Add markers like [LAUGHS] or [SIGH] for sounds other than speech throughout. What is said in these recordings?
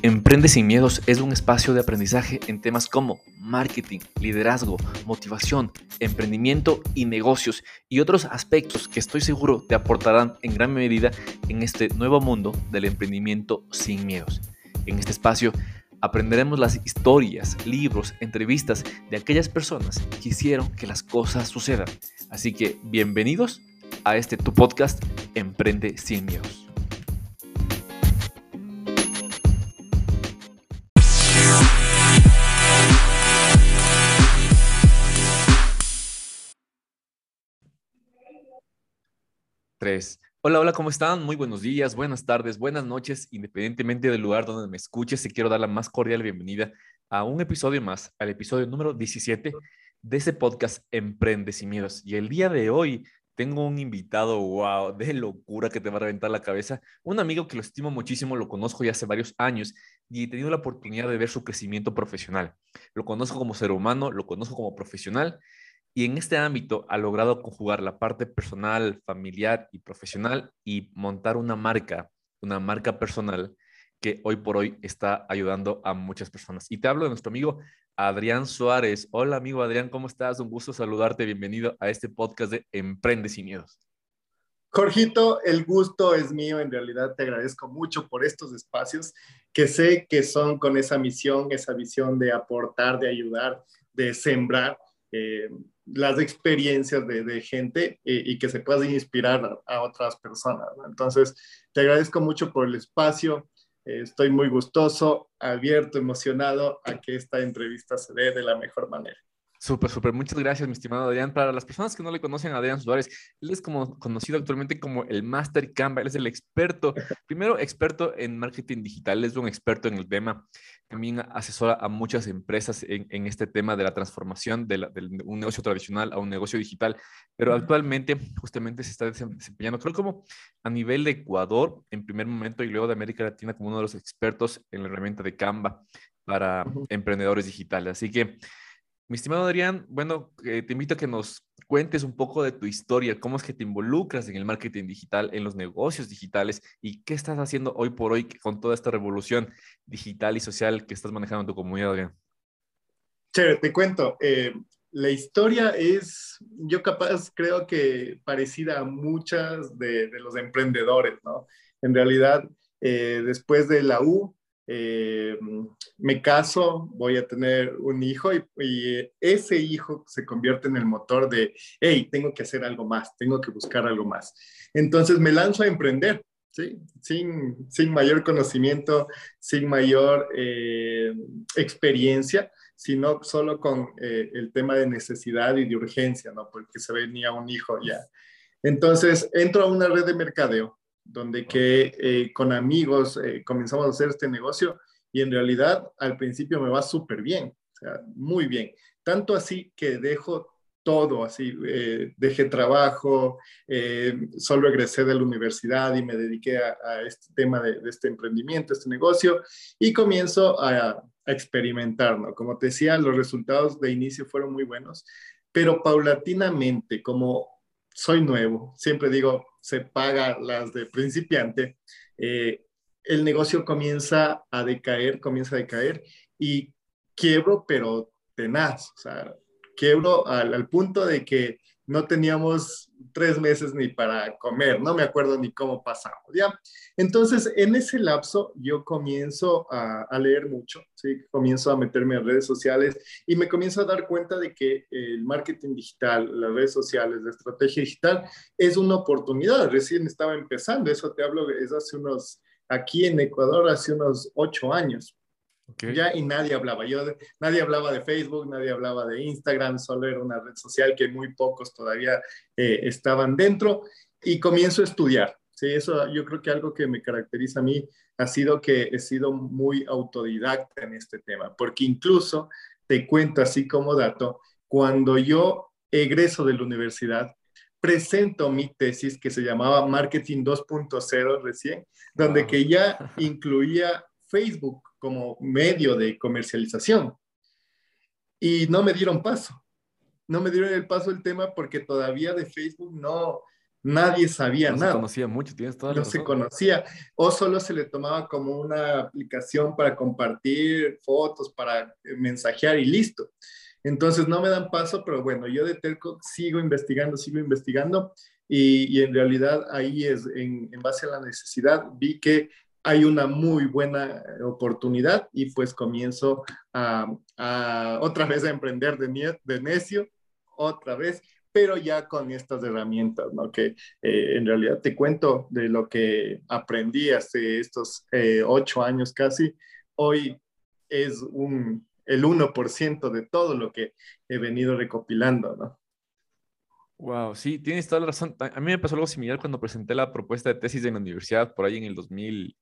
Emprende sin miedos es un espacio de aprendizaje en temas como marketing, liderazgo, motivación, emprendimiento y negocios y otros aspectos que estoy seguro te aportarán en gran medida en este nuevo mundo del emprendimiento sin miedos. En este espacio aprenderemos las historias, libros, entrevistas de aquellas personas que hicieron que las cosas sucedan. Así que bienvenidos a este tu podcast Emprende sin miedos. Tres. Hola, hola, ¿cómo están? Muy buenos días, buenas tardes, buenas noches, independientemente del lugar donde me escuches, te quiero dar la más cordial bienvenida a un episodio más, al episodio número 17 de ese podcast Emprende sin miedos. Y el día de hoy tengo un invitado, wow, de locura que te va a reventar la cabeza, un amigo que lo estimo muchísimo, lo conozco ya hace varios años y he tenido la oportunidad de ver su crecimiento profesional. Lo conozco como ser humano, lo conozco como profesional y en este ámbito ha logrado conjugar la parte personal, familiar y profesional y montar una marca, una marca personal que hoy por hoy está ayudando a muchas personas. Y te hablo de nuestro amigo Adrián Suárez. Hola amigo Adrián, ¿cómo estás? Un gusto saludarte. Bienvenido a este podcast de Emprende sin miedos. Jorgito, el gusto es mío. En realidad te agradezco mucho por estos espacios que sé que son con esa misión, esa visión de aportar, de ayudar, de sembrar. Eh, las experiencias de, gente y, que se puedan inspirar a, otras personas. Entonces, te agradezco mucho por el espacio. Eh, estoy muy gustoso, abierto, emocionado a que esta entrevista se dé de la mejor manera. Súper, súper. Muchas gracias, mi estimado Adrián. Para las personas que no le conocen a Adrián Suárez, él es como conocido actualmente como el Master Canva. Él es el experto, [LAUGHS] primero experto en marketing digital, él es un experto en el tema. También asesora a muchas empresas en, este tema de la transformación de, un negocio tradicional a un negocio digital. Pero actualmente, justamente se está desempeñando, creo como a nivel de Ecuador en primer momento y luego de América Latina como uno de los expertos en la herramienta de Canva para emprendedores digitales. Así que mi estimado Adrián, bueno, eh, te invito a que nos cuentes un poco de tu historia, cómo es que te involucras en el marketing digital, en los negocios digitales y qué estás haciendo hoy por hoy con toda esta revolución digital y social que estás manejando en tu comunidad, Adrián. Chévere, te cuento. Eh, la historia es, yo capaz creo que parecida a muchas de, los emprendedores, ¿no? En realidad, eh, después de la U, eh, me caso, voy a tener un hijo y, ese hijo se convierte en el motor de, hey, tengo que hacer algo más, tengo que buscar algo más. Entonces me lanzo a emprender, ¿sí? Sin, sin mayor conocimiento, sin mayor eh, experiencia, sino solo con eh, el tema de necesidad y de urgencia, ¿no? Porque se venía un hijo ya. Entonces entro a una red de mercadeo donde que eh, con amigos eh, comenzamos a hacer este negocio y en realidad al principio me va súper bien, muy bien. Tanto así que dejo todo, así, eh, dejé trabajo, solo egresé de la universidad y me dediqué a, este tema de, este emprendimiento, este negocio y comienzo a, a experimentar. Como te decía, los resultados de inicio fueron muy buenos, pero paulatinamente, como soy nuevo, siempre digo, se paga las de principiante, eh, el negocio comienza a decaer, comienza a decaer y quiebro, pero tenaz, o sea, quiebro al punto de que no teníamos tres meses ni para comer, no me acuerdo ni cómo pasamos, ¿ya? Entonces, en ese lapso yo comienzo a, leer mucho, ¿sí? Comienzo a meterme en redes sociales y me comienzo a dar cuenta de que el marketing digital, las redes sociales, la estrategia digital es una oportunidad, recién estaba empezando, eso te hablo, es hace unos, aquí en Ecuador, hace unos ocho años, ya y nadie hablaba. Yo, nadie hablaba de Facebook, nadie hablaba de Instagram, solo era una red social que muy pocos todavía eh, estaban dentro y comienzo a estudiar. Sí, eso yo creo que algo que me caracteriza a mí ha sido que he sido muy autodidacta en este tema, porque incluso te cuento así como dato, cuando yo egreso de la universidad, presento mi tesis que se llamaba Marketing 2.0 recién, donde que ya incluía Facebook como medio de comercialización. Y no me dieron paso. No me dieron el paso el tema porque todavía de Facebook no, nadie sabía nada. No se conocía mucho, tienes toda la No se conocía, o solo se le tomaba como una aplicación para compartir fotos, para mensajear y listo. Entonces no me dan paso, pero bueno, yo de Telco sigo investigando, sigo investigando y, en realidad ahí es, en, base a la necesidad, vi que hay una muy buena oportunidad y pues comienzo otra vez a emprender de, de necio, otra vez, pero ya con estas herramientas, ¿no? Que eh, en realidad te cuento de lo que aprendí hace estos eh, ocho años casi, hoy es un, el 1% de todo lo que he venido recopilando, ¿no? Wow, sí, tienes toda la razón. A mí me pasó algo similar cuando presenté la propuesta de tesis en la universidad, por ahí en el 2000,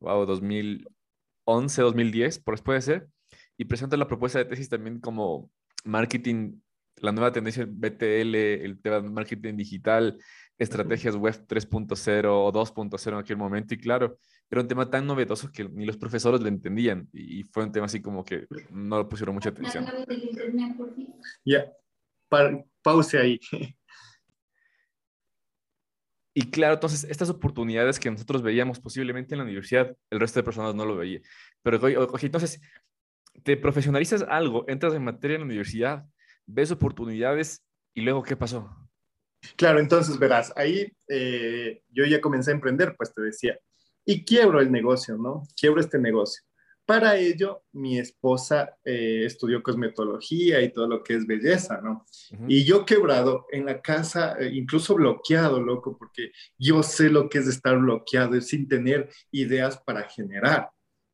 wow, 2011, 2010, por después de ser, y presento la propuesta de tesis también como marketing, la nueva tendencia BTL, el tema de marketing digital, estrategias web 3.0 o 2.0 en aquel momento, y claro, era un tema tan novedoso que ni los profesores lo entendían, y fue un tema así como que no le pusieron mucha atención. Ya, pause ahí. [LAUGHS] Y claro, entonces estas oportunidades que nosotros veíamos posiblemente en la universidad, el resto de personas no lo veía. Pero oye, entonces te profesionalizas algo, entras en materia en la universidad, ves oportunidades y luego ¿qué pasó? Claro, entonces verás, ahí eh, yo ya comencé a emprender, pues te decía, y quiebro el negocio, ¿no? Quiebro este negocio. Para ello, mi esposa eh, estudió cosmetología y todo lo que es belleza, ¿no? Y yo quebrado en la casa, eh, incluso bloqueado, loco, porque yo sé lo que es estar bloqueado, sin tener ideas para generar.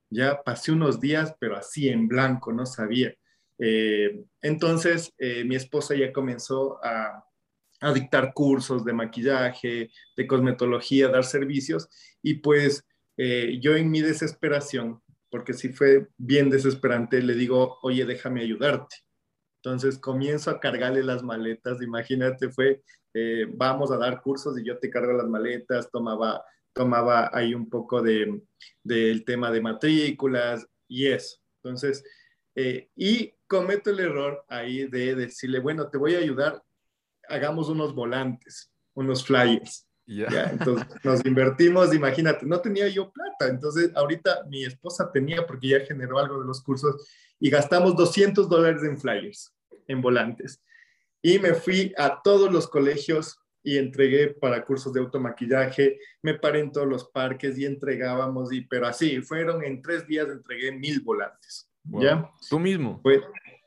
Ya pasé unos días, pero así en blanco, no sabía. Eh, entonces, mi esposa ya comenzó a, a dictar cursos de maquillaje, de cosmetología, dar servicios, y pues yo en mi desesperación porque si fue bien desesperante, le digo, oye, déjame ayudarte. Entonces comienzo a cargarle las maletas, imagínate, fue, eh, vamos a dar cursos y yo te cargo las maletas, tomaba, tomaba ahí un poco de, del tema de matrículas y eso. Entonces, eh, y cometo el error ahí de decirle, bueno, te voy a ayudar, hagamos unos volantes, unos flyers. Ya, entonces [LAUGHS] nos invertimos, imagínate, no tenía yo plata, entonces ahorita mi esposa tenía porque ya generó algo de los cursos y gastamos 200 dólares en flyers, en volantes. Y me fui a todos los colegios y entregué para cursos de automaquillaje, me paré en todos los parques y entregábamos, y, pero así, fueron en tres días entregué mil volantes. ¿Ya? ¿Tú mismo? Pues,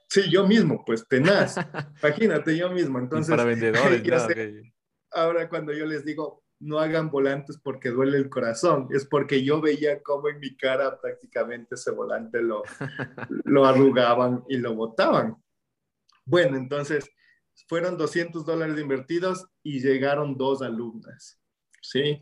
sí, yo mismo, pues tenaz. [LAUGHS] Imagínate, yo mismo. Entonces, para vendedores, [LAUGHS] ahora cuando yo les digo, no hagan volantes porque duele el corazón, es porque yo veía cómo en mi cara prácticamente ese volante lo, [LAUGHS] lo arrugaban y lo botaban. Bueno, entonces fueron 200 dólares invertidos y llegaron dos alumnas, ¿sí?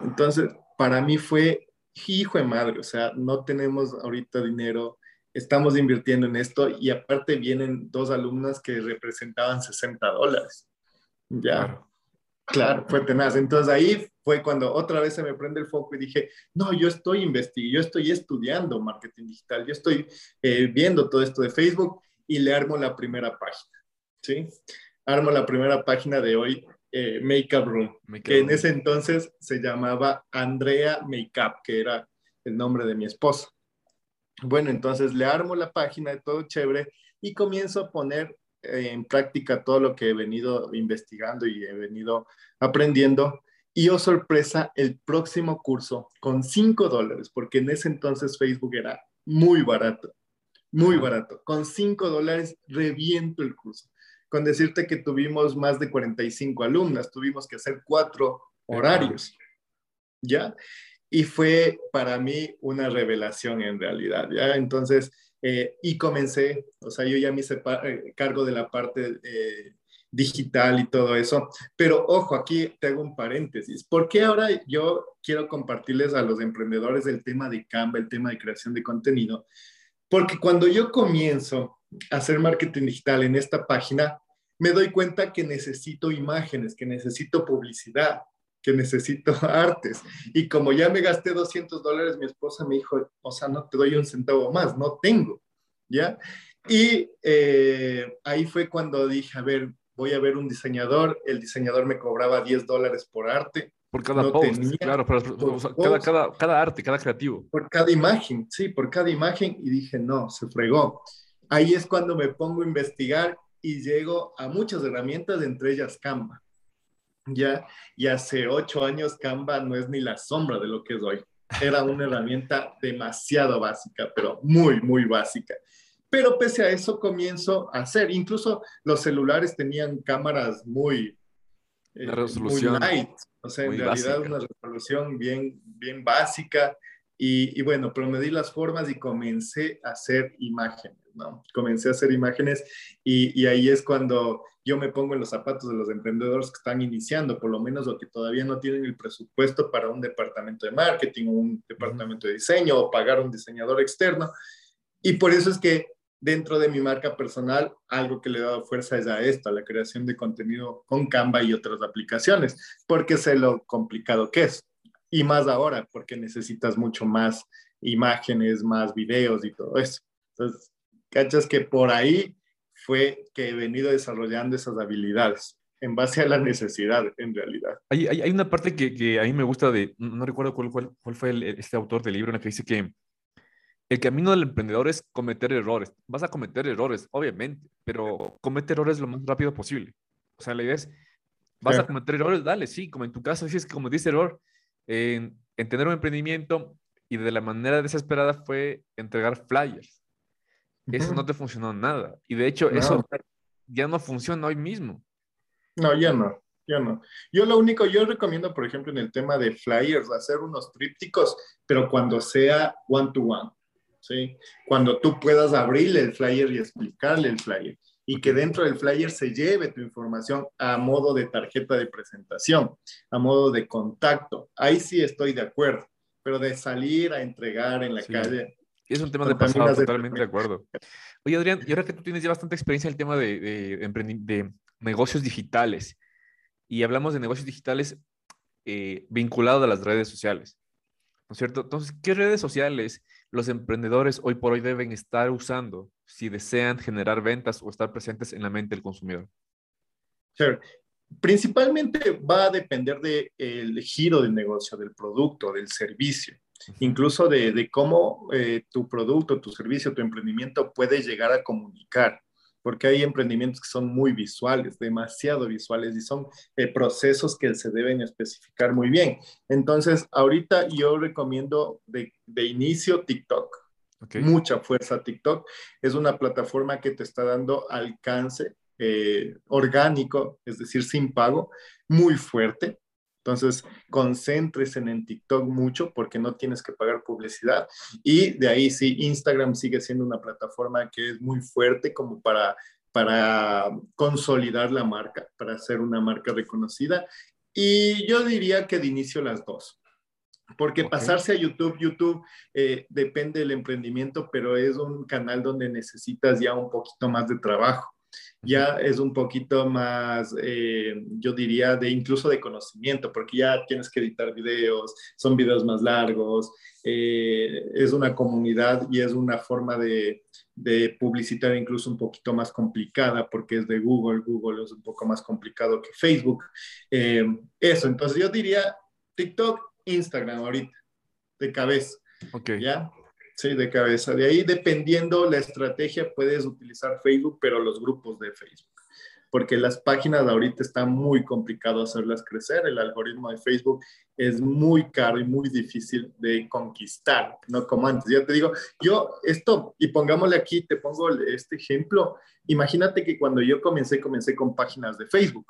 Entonces, para mí fue hijo de madre, o sea, no tenemos ahorita dinero, estamos invirtiendo en esto y aparte vienen dos alumnas que representaban 60 dólares. Ya. Claro, fue tenaz. Entonces ahí fue cuando otra vez se me prende el foco y dije, no, yo estoy investigando, yo estoy estudiando marketing digital, yo estoy eh, viendo todo esto de Facebook y le armo la primera página, ¿sí? Armo la primera página de hoy, eh, Makeup Room, que en ese entonces se llamaba Andrea Makeup, que era el nombre de mi esposa. Bueno, entonces le armo la página de todo chévere y comienzo a poner en práctica todo lo que he venido investigando y he venido aprendiendo. Y oh sorpresa, el próximo curso con 5 dólares, porque en ese entonces Facebook era muy barato, muy barato. Con 5 dólares reviento el curso. Con decirte que tuvimos más de 45 alumnas, tuvimos que hacer cuatro horarios, ¿ya? Y fue para mí una revelación en realidad, ¿ya? Entonces, eh, y comencé, o sea, yo ya me hice eh, cargo de la parte eh, digital y todo eso. Pero ojo, aquí te hago un paréntesis. ¿Por qué ahora yo quiero compartirles a los emprendedores el tema de Canva, el tema de creación de contenido? Porque cuando yo comienzo a hacer marketing digital en esta página, me doy cuenta que necesito imágenes, que necesito publicidad, que necesito [LAUGHS] artes. Y como ya me gasté 200 dólares, mi esposa me dijo, o sea, no te doy un centavo más, no tengo, ¿ya? Y eh, ahí fue cuando dije, a ver, voy a ver un diseñador, el diseñador me cobraba 10 dólares por arte. Por cada post, claro, cada, cada, cada arte, cada creativo. Por cada imagen, sí, por cada imagen. Y dije, no, se fregó. Ahí es cuando me pongo a investigar y llego a muchas herramientas, entre ellas Canva. Ya, y hace ocho años Canva no es ni la sombra de lo que es hoy. Era una herramienta demasiado básica, pero muy, muy básica. Pero pese a eso comienzo a hacer. Incluso los celulares tenían cámaras muy, eh, resolución light. O sea, en realidad una resolución bien, bien básica. Y, y, bueno, pero me di las formas y comencé a hacer imágenes, ¿no? Comencé a hacer imágenes y, y, ahí es cuando yo me pongo en los zapatos de los emprendedores que están iniciando, por lo menos lo que todavía no tienen el presupuesto para un departamento de marketing o un departamento de diseño o pagar un diseñador externo. Y por eso es que dentro de mi marca personal, algo que le he dado fuerza es a esto, a la creación de contenido con Canva y otras aplicaciones, porque sé lo complicado que es. Y más ahora, porque necesitas mucho más imágenes, más videos y todo eso. Entonces, cachas que por ahí fue que he venido desarrollando esas habilidades en base a la necesidad, en realidad. Hay, hay, una parte que, que, a mí me gusta de, no recuerdo cuál, cuál, cuál fue el, este autor del libro en el que dice que el camino del emprendedor es cometer errores. Vas a cometer errores, obviamente, pero comete errores lo más rápido posible. O sea, la idea es, vas a cometer errores, dale, sí, como en tu caso, si es que cometiste error en tener un emprendimiento y de la manera desesperada fue entregar flyers. Eso no te funcionó nada. Y de hecho, eso ya no funciona hoy mismo. No, ya no, ya no. Yo lo único, yo recomiendo, por ejemplo, en el tema de flyers, hacer unos trípticos, pero cuando sea one to one. ¿sí? Cuando tú puedas abrirle el flyer y explicarle el flyer y que dentro del flyer se lleve tu información a modo de tarjeta de presentación, a modo de contacto. Ahí sí estoy de acuerdo, pero de salir a entregar en la calle. Es un tema de pasado, totalmente de acuerdo. Oye, Adrián, y ahora que tú tienes ya bastante experiencia en el tema de, de, de negocios digitales, y hablamos de negocios digitales eh, vinculados a las redes sociales, ¿no es cierto? Entonces, ¿qué redes sociales los emprendedores hoy por hoy deben estar usando si desean generar ventas o estar presentes en la mente del consumidor? Sure. Principalmente va a depender del de giro del negocio, del producto, del servicio, incluso de, de cómo eh, tu producto, tu servicio, tu emprendimiento puede llegar a comunicar porque hay emprendimientos que son muy visuales, demasiado visuales y son eh, procesos que se deben especificar muy bien. Entonces, ahorita yo recomiendo de, de inicio TikTok. Mucha fuerza TikTok. Es una plataforma que te está dando alcance eh, orgánico, es decir, sin pago, muy fuerte. Entonces, concéntrese en TikTok mucho porque no tienes que pagar publicidad. Y de ahí sí, Instagram sigue siendo una plataforma que es muy fuerte como para, para consolidar la marca, para hacer una marca reconocida. Y yo diría que de inicio las dos. Porque pasarse a YouTube, YouTube eh, depende del emprendimiento, pero es un canal donde necesitas ya un poquito más de trabajo ya es un poquito más, eh, yo diría, de incluso de conocimiento, porque ya tienes que editar videos, son videos más largos, eh, es una comunidad y es una forma de, de, publicitar incluso un poquito más complicada, porque es de Google, Google es un poco más complicado que Facebook. Eh, eso, entonces yo diría TikTok, Instagram ahorita, de cabeza. Ok. ¿Ya? Sí, de cabeza. De ahí, dependiendo la estrategia, puedes utilizar Facebook, pero los grupos de Facebook. Porque las páginas ahorita está muy complicado hacerlas crecer. El algoritmo de Facebook es muy caro y muy difícil de conquistar, no como antes. Ya te digo, yo esto, y pongámosle aquí, te pongo este ejemplo. Imagínate que cuando yo comencé, comencé con páginas de Facebook.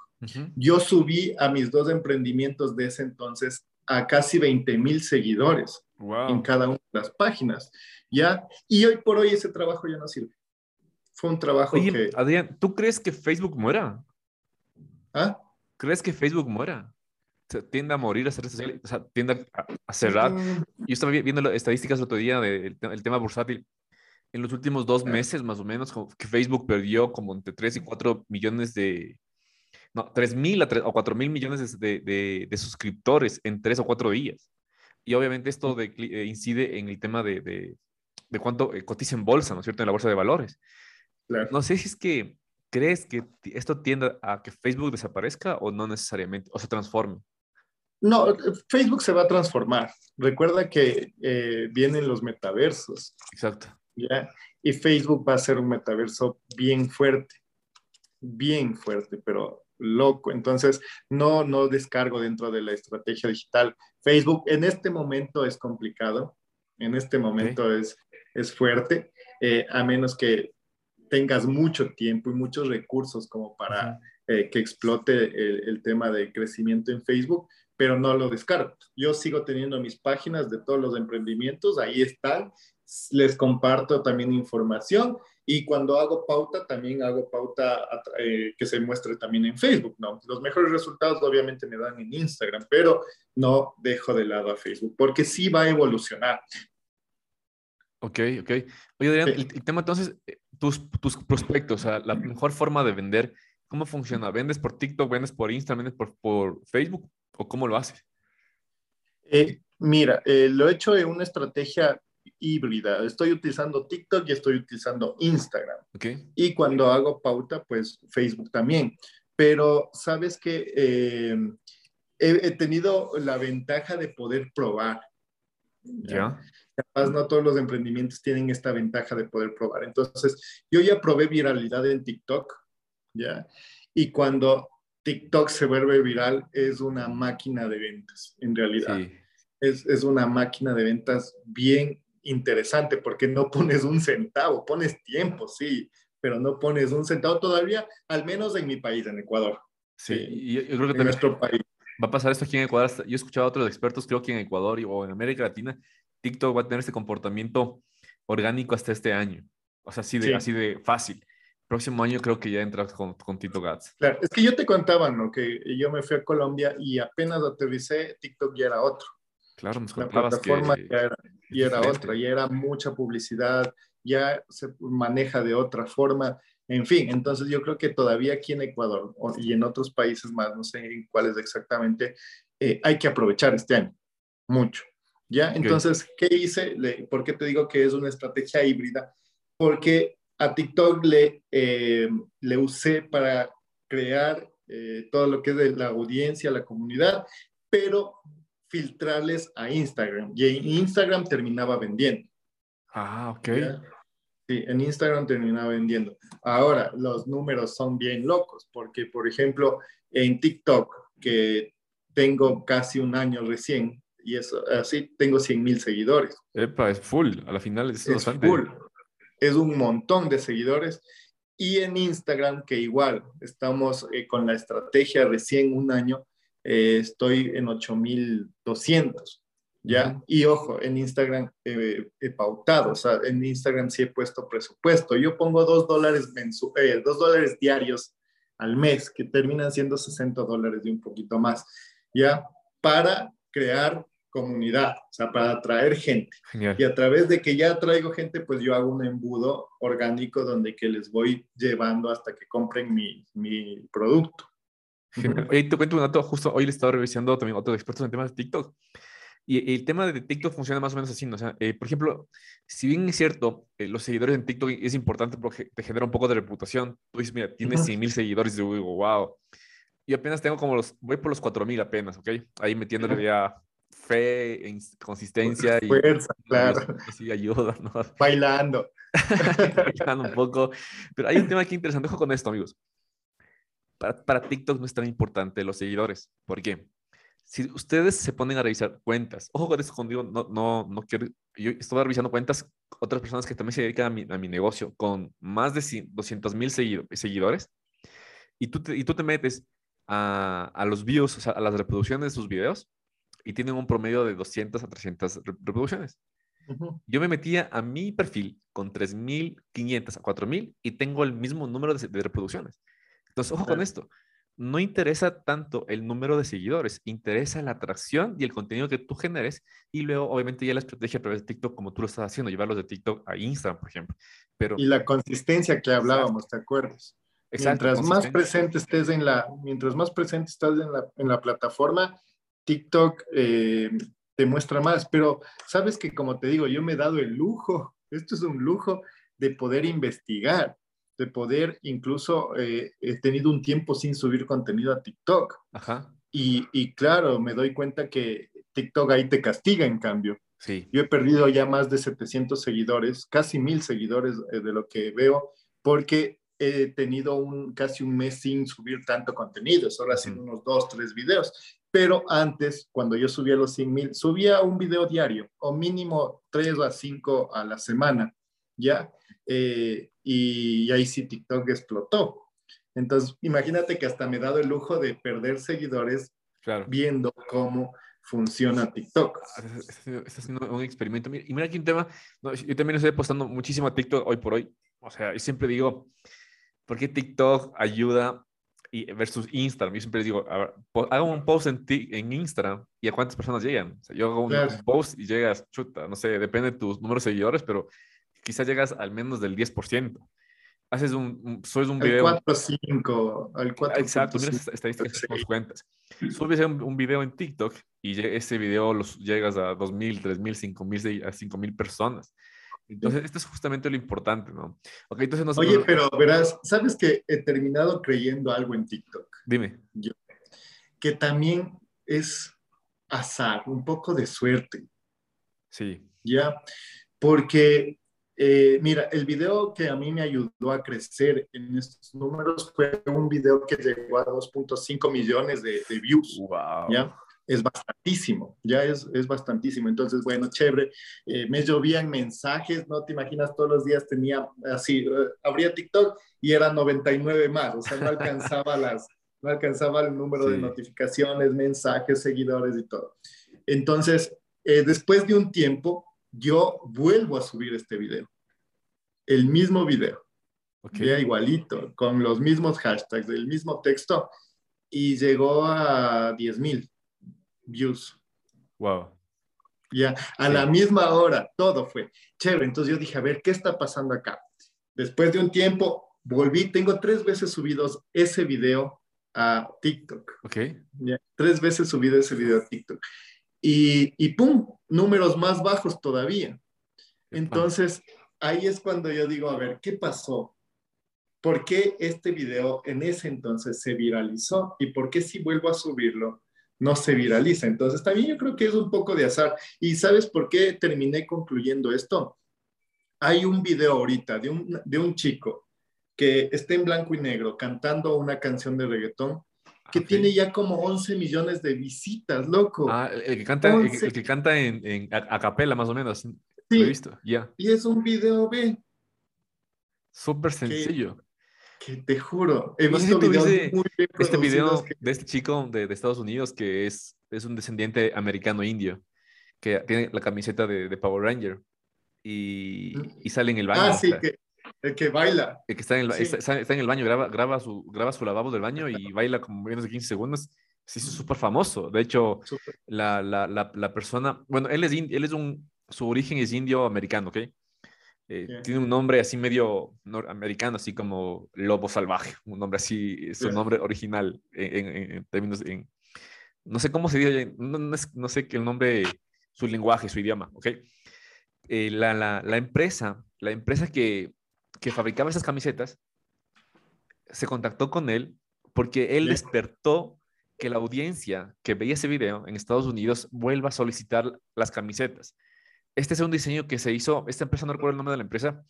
Yo subí a mis dos emprendimientos de ese entonces a casi 20 mil seguidores en cada una de las páginas, ¿ya? Y hoy por hoy ese trabajo ya no sirve. Fue un trabajo Oye, que... Adrián, ¿tú crees que Facebook muera? ¿Ah? ¿Crees que Facebook muera? O tiende a morir, a ser o sea, tiende a, cerrar. Mm. Yo estaba viendo las estadísticas el otro día del tema bursátil. En los últimos dos meses, más o menos, que Facebook perdió como entre 3 y 4 millones de, no, 3 mil o 4 mil millones de, de, suscriptores en tres o cuatro días. Y obviamente esto eh, incide en el tema de, de cuánto eh, cotiza en bolsa, ¿no es cierto?, en la bolsa de valores. No sé si es que crees que esto tiende a que Facebook desaparezca o no necesariamente, o se transforme. No, Facebook se va a transformar. Recuerda que eh, vienen los metaversos. Exacto. ¿ya? Y Facebook va a ser un metaverso bien fuerte, bien fuerte, pero loco. Entonces, no, no descargo dentro de la estrategia digital. Facebook en este momento es complicado, en este momento es, es fuerte, eh, a menos que tengas mucho tiempo y muchos recursos como para eh, que explote el, tema de crecimiento en Facebook, pero no lo descarto. Yo sigo teniendo mis páginas de todos los emprendimientos, ahí están, les comparto también información y cuando hago pauta, también hago pauta eh, que se muestre también en Facebook, ¿no? Los mejores resultados obviamente me dan en Instagram, pero no dejo de lado a Facebook, porque sí va a evolucionar. Ok, ok. Oye, Adrián, el, tema entonces, eh, tus, tus prospectos, o sea, la mejor forma de vender, ¿cómo funciona? ¿Vendes por TikTok, vendes por Instagram, vendes por, por Facebook o cómo lo haces? Eh, mira, eh, lo he hecho en una estrategia híbrida. Estoy utilizando TikTok y estoy utilizando Instagram. Okay. Y cuando hago pauta, pues Facebook también. Pero sabes que he, he, tenido la ventaja de poder probar. ¿Ya? capaz no todos los emprendimientos tienen esta ventaja de poder probar. Entonces, yo ya probé viralidad en TikTok, ¿ya? Y cuando TikTok se vuelve viral, es una máquina de ventas, en realidad. Es, es una máquina de ventas bien interesante porque no [LAUGHS] pones un centavo, pones tiempo, sí, pero no pones un centavo todavía, al menos en mi país, en Ecuador. Sí, yo, creo que en nuestro país. Va a pasar esto aquí en Ecuador. Yo he escuchado a otros expertos, creo que en Ecuador o en América Latina, TikTok va a tener este comportamiento orgánico hasta este año. O sea, así de, así de fácil. Próximo año creo que ya entras con, con TikTok Ads. Claro, es que yo te contaba, ¿no? Que yo me fui a Colombia y apenas aterricé, TikTok ya era otro. Claro, nos La plataforma ya era, ya era otra, ya era mucha publicidad, ya se maneja de otra forma. En fin, entonces yo creo que todavía aquí en Ecuador y en otros países más, no sé en cuáles exactamente, eh, hay que aprovechar este año, mucho. ¿Ya? Entonces, ¿qué hice? ¿Por qué te digo que es una estrategia híbrida? Porque a TikTok le, eh, le usé para crear eh, todo lo que es de la audiencia, la comunidad, pero filtrarles a Instagram. Y en Instagram terminaba vendiendo. Ah, ok. Sí, en Instagram terminaba vendiendo. Ahora, los números son bien locos, porque, por ejemplo, en TikTok, que tengo casi un año recién, y eso, así tengo 100 mil seguidores. Epa, es full, a la final es, es full. Es un montón de seguidores. Y en Instagram, que igual estamos eh, con la estrategia recién un año, eh, estoy en 8200. ¿Ya? Y ojo, en Instagram eh, he pautado, o sea, en Instagram sí he puesto presupuesto. Yo pongo dos dólares, dos dólares diarios al mes, que terminan siendo 60 dólares y un poquito más, ¿ya? Para crear comunidad, o sea, para atraer gente. Y a través de que ya traigo gente, pues yo hago un embudo orgánico donde que les voy llevando hasta que compren mi, mi producto. Oye, te cuento un dato, justo hoy le estaba revisando también otros expertos en temas de TikTok. Y el tema de TikTok funciona más o menos así, ¿no? O sea, eh, por ejemplo, si bien es cierto, eh, los seguidores en TikTok es importante porque te genera un poco de reputación. Tú dices, mira, tienes 100 mil seguidores y digo, wow. Y apenas tengo como los, voy por los 4 mil apenas, ¿ok? Ahí metiéndole ya fe, consistencia y fuerza, claro. Sí, ayuda, ¿no? Bailando. [LAUGHS] Bailando un poco. Pero hay un tema aquí interesante. Ojo con esto, amigos. Para, para TikTok no es tan importante los seguidores. ¿Por qué? Si ustedes se ponen a revisar cuentas, ojo con esto conmigo, no, no, no quiero, yo estoy revisando cuentas, otras personas que también se dedican a mi, a mi negocio con más de 200 mil seguidores, y tú te, y tú te metes a, a los views, o sea, a las reproducciones de sus videos, y tienen un promedio de 200 a 300 reproducciones. Yo me metía a mi perfil con 3.500 a 4.000 y tengo el mismo número de, reproducciones. Entonces, ojo con esto. No interesa tanto el número de seguidores, interesa la atracción y el contenido que tú generes y luego, obviamente, ya la estrategia a través de TikTok, como tú lo estás haciendo, llevarlos de TikTok a Instagram, por ejemplo. Pero, y la consistencia que hablábamos, ¿te acuerdas? mientras más presente estés en la, mientras más presente estás en la, en la plataforma, TikTok eh, te muestra más. Pero sabes que, como te digo, yo me he dado el lujo, esto es un lujo de poder investigar, de poder incluso, eh, he tenido un tiempo sin subir contenido a TikTok. Ajá. Y, y, claro, me doy cuenta que TikTok ahí te castiga en cambio. Sí. Yo he perdido ya más de 700 seguidores, casi mil seguidores eh, de lo que veo, porque he tenido un, casi un mes sin subir tanto contenido, solo haciendo unos dos, tres videos. Pero antes, cuando yo subía los 100 mil, subía un video diario o mínimo tres a cinco a la semana, ¿ya? Eh, y, ahí sí TikTok explotó. Entonces, imagínate que hasta me he dado el lujo de perder seguidores viendo cómo funciona TikTok. Está haciendo un experimento. Y mira aquí un tema, yo también estoy apostando muchísimo a TikTok hoy por hoy. O sea, yo siempre digo, ¿por qué TikTok ayuda y versus Instagram? Yo siempre digo, hago un post en, en Instagram y a cuántas personas llegan. O sea, yo hago un, post y llegas, chuta, no sé, depende de tus números de seguidores, pero quizás llegas al menos del 10% haces un, un subes un video. Al 4 5, al 4 Exacto, mira esas estadísticas que nos cuentas. Subes un, un, video en TikTok y ese video los llegas a 2.000, 3.000, 5.000, a 5.000 personas. Entonces, esto es justamente lo importante, ¿no? Okay, entonces nos, Oye, pero verás, ¿sabes que he terminado creyendo algo en TikTok? Dime. Yo, que también es azar, un poco de suerte. Sí. ¿Ya? Porque eh, mira, el video que a mí me ayudó a crecer en estos números fue un video que llegó a 2.5 millones de, views. Wow. ¿ya? Es bastantísimo, ya es, es bastantísimo. Entonces, bueno, chévere. Eh, me llovían mensajes, no te imaginas, todos los días tenía así, uh, abría TikTok y eran 99 más, o sea, no alcanzaba [LAUGHS] las, no alcanzaba el número de notificaciones, mensajes, seguidores y todo. Entonces, después de un tiempo, yo vuelvo a subir este video. El mismo video. Ya igualito, con los mismos hashtags, el mismo texto. Y llegó a 10 mil views. Wow. Ya, a la misma hora, todo fue chévere. Entonces yo dije, a ver, ¿qué está pasando acá? Después de un tiempo, volví, tengo tres veces subidos ese video a TikTok. Ok. Ya, tres veces subido ese video a TikTok. Y, y ¡pum! números más bajos todavía. Entonces, ahí es cuando yo digo, a ver, ¿qué pasó? ¿Por qué este video en ese entonces se viralizó? ¿Y por qué si vuelvo a subirlo no se viraliza? Entonces, también yo creo que es un poco de azar. ¿Y sabes por qué terminé concluyendo esto? Hay un video ahorita de un, de un chico que está en blanco y negro cantando una canción de reggaetón que tiene ya como 11 millones de visitas, loco. Ah, el que canta, el, que canta en, en a, capela, más o menos. Sí. Lo he visto, ya. Y es un video B. Súper sencillo. Que, te juro, he visto videos muy Este video de este chico de, de, Estados Unidos que es, es un descendiente americano-indio, que tiene la camiseta de, de Power Ranger y, y, sale en el baño. Ah, sí, que, el que baila. El que está en el, está, en el baño, graba, graba, su, graba su lavabo del baño y baila como menos de 15 segundos. Sí, es súper famoso. De hecho, la, la, la, persona, bueno, él es, él es un, su origen es indio americano, ¿ok? Eh, tiene un nombre así medio americano, así como lobo salvaje, un nombre así, su nombre original en, términos, en, no sé cómo se dice, no, no, sé qué el nombre, su lenguaje, su idioma, ¿ok? Eh, la, la, la, empresa, la empresa que, que fabricaba esas camisetas, se contactó con él porque él despertó que la audiencia que veía ese video en Estados Unidos vuelva a solicitar las camisetas. Este es un diseño que se hizo, esta empresa, no recuerdo el nombre de la empresa,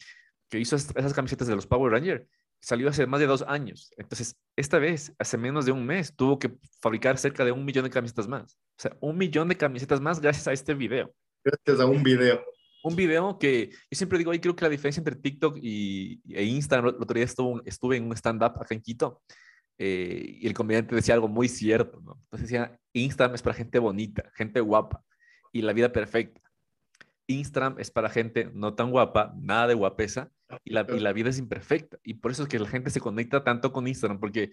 que hizo esas camisetas de los Power Rangers, salió hace más de dos años. Entonces, esta vez, hace menos de un mes, tuvo que fabricar cerca de un millón de camisetas más. O sea, un millón de camisetas más gracias a este video. Gracias a un video un video que yo siempre digo, ahí creo que la diferencia entre TikTok y, e Instagram, el otro día estuve, estuve en un stand-up acá en Quito eh, y el comediante decía algo muy cierto, ¿no? Entonces decía, Instagram es para gente bonita, gente guapa y la vida perfecta. Instagram es para gente no tan guapa, nada de guapesa y la, y la vida es imperfecta. Y por eso es que la gente se conecta tanto con Instagram, porque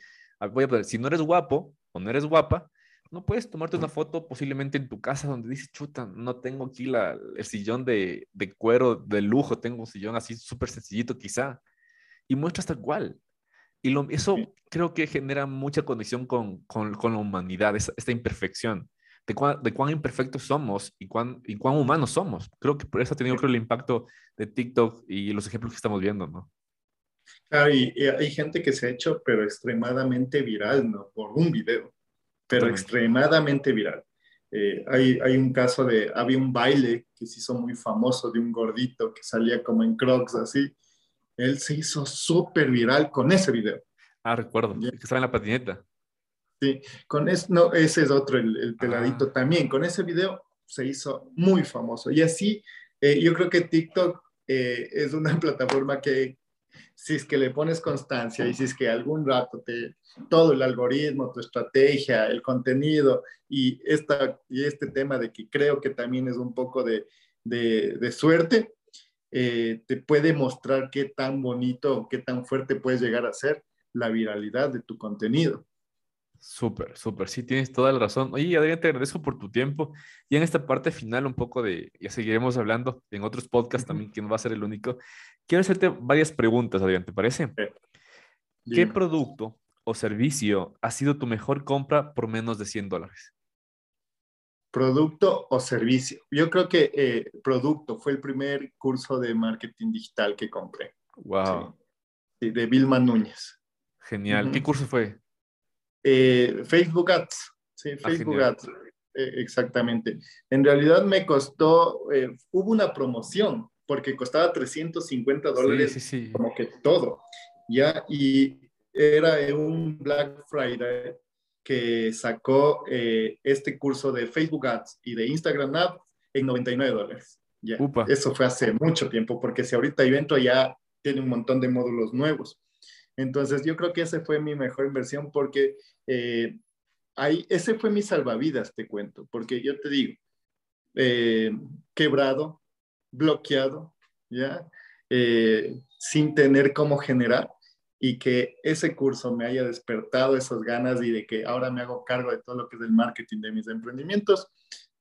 voy a poner, si no eres guapo o no eres guapa, no puedes tomarte una foto posiblemente en tu casa donde dices, chuta, no tengo aquí la, el sillón de, de cuero de lujo, tengo un sillón así súper sencillito quizá, y muestras tal cual. Y lo, eso creo que genera mucha conexión con, con, con la humanidad, esta, esta imperfección, de cuán, de cuán imperfectos somos y cuán, y cuán humanos somos. Creo que por eso ha tenido creo, el impacto de TikTok y los ejemplos que estamos viendo, ¿no? Claro, y, y hay gente que se ha hecho, pero extremadamente viral, ¿no? Por un video, pero extremadamente viral. Eh, hay, hay, un caso de, había un baile que se hizo muy famoso de un gordito que salía como en crocs así. Él se hizo súper viral con ese video. Ah, recuerdo, ¿Yeah? que estaba en la patineta. Sí, con ese, no, ese es otro, el, el peladito ah. también. Con ese video se hizo muy famoso. Y así, eh, yo creo que TikTok eh, es una [LAUGHS] plataforma que, si es que le pones constancia y si es que algún rato te, todo el algoritmo, tu estrategia, el contenido y, esta, y este tema de que creo que también es un poco de, de, suerte, eh, te puede mostrar qué tan bonito, qué tan fuerte puedes llegar a ser la viralidad de tu contenido. Súper, súper, sí, tienes toda la razón. Oye, Adrián, te agradezco por tu tiempo. Y en esta parte final, un poco de, ya seguiremos hablando en otros podcasts también, que no va a ser el único. Quiero hacerte varias preguntas, Adrián, ¿te parece? Eh, ¿Qué producto o servicio ha sido tu mejor compra por menos de 100 dólares? Producto o servicio. Yo creo que eh, producto fue el primer curso de marketing digital que compré. Wow. Sí, de Vilma Núñez. Genial. Uh -huh. ¿Qué curso fue? Eh, Facebook Ads. Sí, ah, Facebook Ads. Eh, exactamente. En realidad me costó, eh, hubo una promoción porque costaba 350 dólares sí, sí, sí. como que todo. Ya, y era un Black Friday que sacó este curso de Facebook Ads y de Instagram Ads en 99 dólares. Ya. Eso fue hace mucho tiempo, porque si ahorita yo entro ya tiene un montón de módulos nuevos. Entonces yo creo que esa fue mi mejor inversión porque eh, ahí, ese fue mi salvavidas, te cuento, porque yo te digo, eh, quebrado, bloqueado, ¿ya? Eh, sin tener cómo generar y que ese curso me haya despertado esas ganas y de que ahora me hago cargo de todo lo que es el marketing de mis emprendimientos,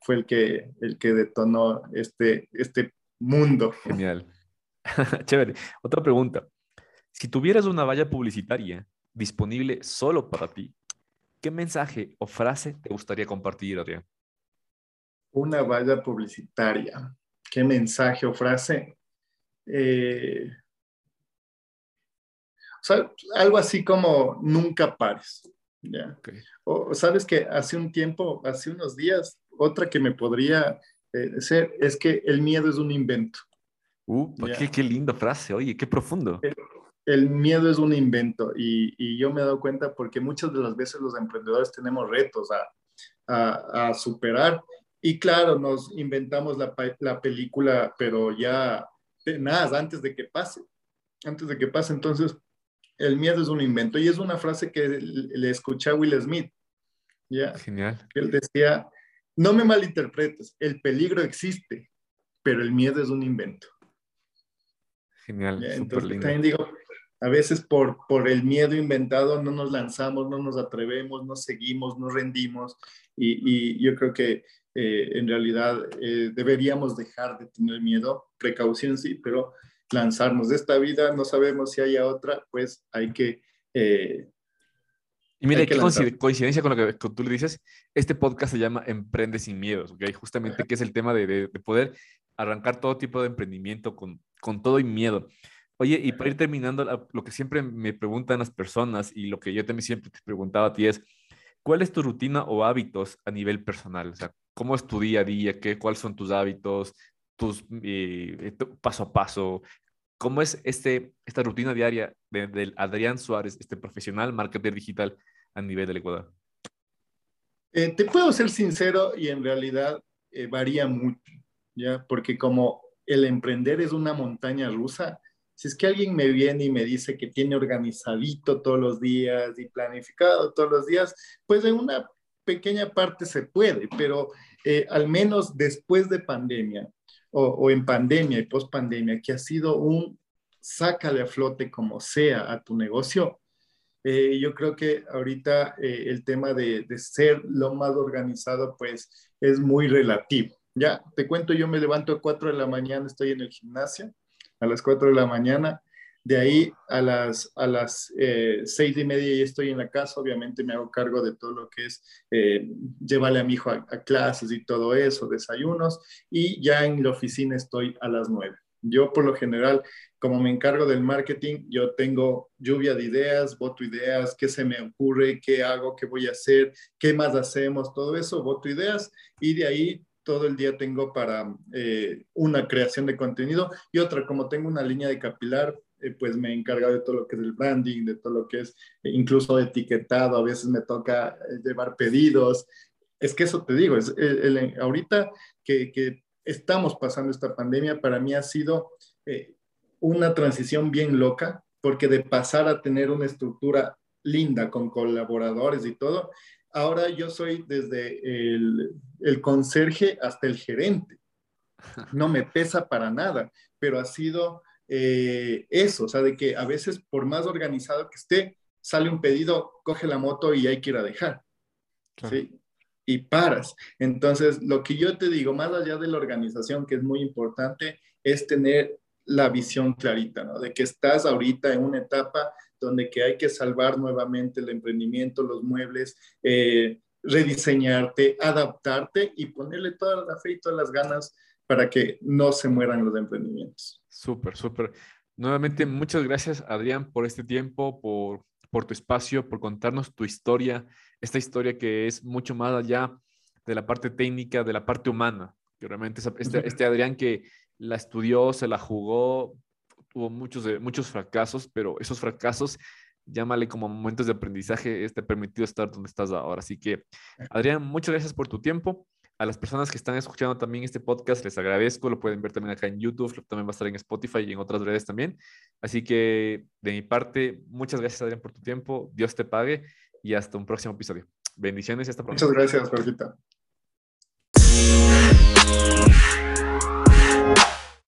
fue el que, el que detonó este, este mundo. Genial. [LAUGHS] Chévere. Otra pregunta. Si tuvieras una valla publicitaria disponible solo para ti, ¿qué mensaje o frase te gustaría compartir, Adrián? Una valla publicitaria. ¿Qué mensaje o frase? Eh, o sea, algo así como nunca pares. ¿ya? Okay. O sabes que hace un tiempo, hace unos días, otra que me podría eh, ser es que el miedo es un invento. Uh, qué, qué, linda frase, oye, qué profundo. El, el miedo es un invento y, y, yo me he dado cuenta porque muchas de las veces los emprendedores tenemos retos a, a, a superar y claro, nos inventamos la, la, película, pero ya nada, antes de que pase, antes de que pase. Entonces, el miedo es un invento y es una frase que le escuché a Will Smith. ¿ya? Genial. Él decía, no me malinterpretes, el peligro existe, pero el miedo es un invento. Genial. Entonces, lindo. también digo, a veces por, por el miedo inventado no nos lanzamos, no nos atrevemos, no seguimos, no rendimos y, y yo creo que eh, en realidad eh, deberíamos dejar de tener miedo, precaución sí, pero lanzarnos de esta vida, no sabemos si haya otra, pues hay que... Eh, y mira, qué coincidencia con lo que, tú le dices, este podcast se llama Emprende sin miedos, ¿ok? Justamente que es el tema de, de, de, poder arrancar todo tipo de emprendimiento con, con todo y miedo. Oye, y para ir terminando, lo que siempre me preguntan las personas y lo que yo también siempre te preguntaba a ti es, ¿cuál es tu rutina o hábitos a nivel personal? O sea, ¿cómo es tu día a día? ¿Qué, ¿Cuáles son tus hábitos? Tus eh, paso a paso. ¿Cómo es este, esta rutina diaria del de Adrián Suárez, este profesional marketer digital a nivel del Ecuador? Eh, te puedo ser sincero y en realidad eh, varía mucho, ¿ya? Porque como el emprender es una montaña rusa, si es que alguien me viene y me dice que tiene organizadito todos los días y planificado todos los días, pues en una pequeña parte se puede, pero eh, al menos después de pandemia o, en pandemia y post pandemia, que ha sido un sácale a flote como sea a tu negocio, eh, yo creo que ahorita eh, el tema de, de, ser lo más organizado, pues es muy relativo. Ya, te cuento, yo me levanto a 4 de la mañana, estoy en el gimnasio, a las 4 de la mañana, De ahí a las, a las eh, seis y media ya estoy en la casa, obviamente me hago cargo de todo lo que es eh, llevarle a mi hijo a, clases y todo eso, desayunos, y ya en la oficina estoy a las nueve. Yo por lo general, como me encargo del marketing, yo tengo lluvia de ideas, voto ideas, qué se me ocurre, qué hago, qué voy a hacer, qué más hacemos, todo eso, voto ideas. Y de ahí todo el día tengo para eh, una creación de contenido y otra, como tengo una línea de capilar, eh, pues me he encargado de todo lo que es el branding, de todo lo que es eh, incluso etiquetado, a veces me toca llevar pedidos. Es que eso te digo, es el, ahorita que, que, estamos pasando esta pandemia, para mí ha sido una transición bien loca, porque de pasar a tener una estructura linda con colaboradores y todo, ahora yo soy desde el, el conserje hasta el gerente. [LAUGHS] No me pesa para nada, pero ha sido eh, eso, o sea, de que a veces por más organizado que esté, sale un pedido, coge la moto y hay que ir a dejar. ¿sí? Y paras. Entonces, lo que yo te digo, más allá de la organización, que es muy importante, es tener la visión clarita, ¿no? De que estás ahorita en una etapa donde que hay que salvar nuevamente el emprendimiento, los muebles, eh, rediseñarte, adaptarte y ponerle toda la fe y todas las ganas para que no se mueran los emprendimientos. Súper, súper. Nuevamente, muchas gracias, Adrián, por este tiempo, por, por tu espacio, por contarnos tu historia, esta historia que es mucho más allá de la parte técnica, de la parte humana. Que realmente este, este Adrián que la estudió, se la jugó, tuvo muchos, muchos fracasos, pero esos fracasos, llámale como momentos de aprendizaje, te permitido estar donde estás ahora. Así que, Adrián, muchas gracias por tu tiempo. A las personas que están escuchando también este podcast, les agradezco. Lo pueden ver también acá en YouTube, también va a estar en Spotify y en otras redes también. Así que, de mi parte, muchas gracias, Adrián, por tu tiempo. Dios te pague y hasta un próximo episodio. Bendiciones y hasta pronto. Muchas gracias, Jorgita.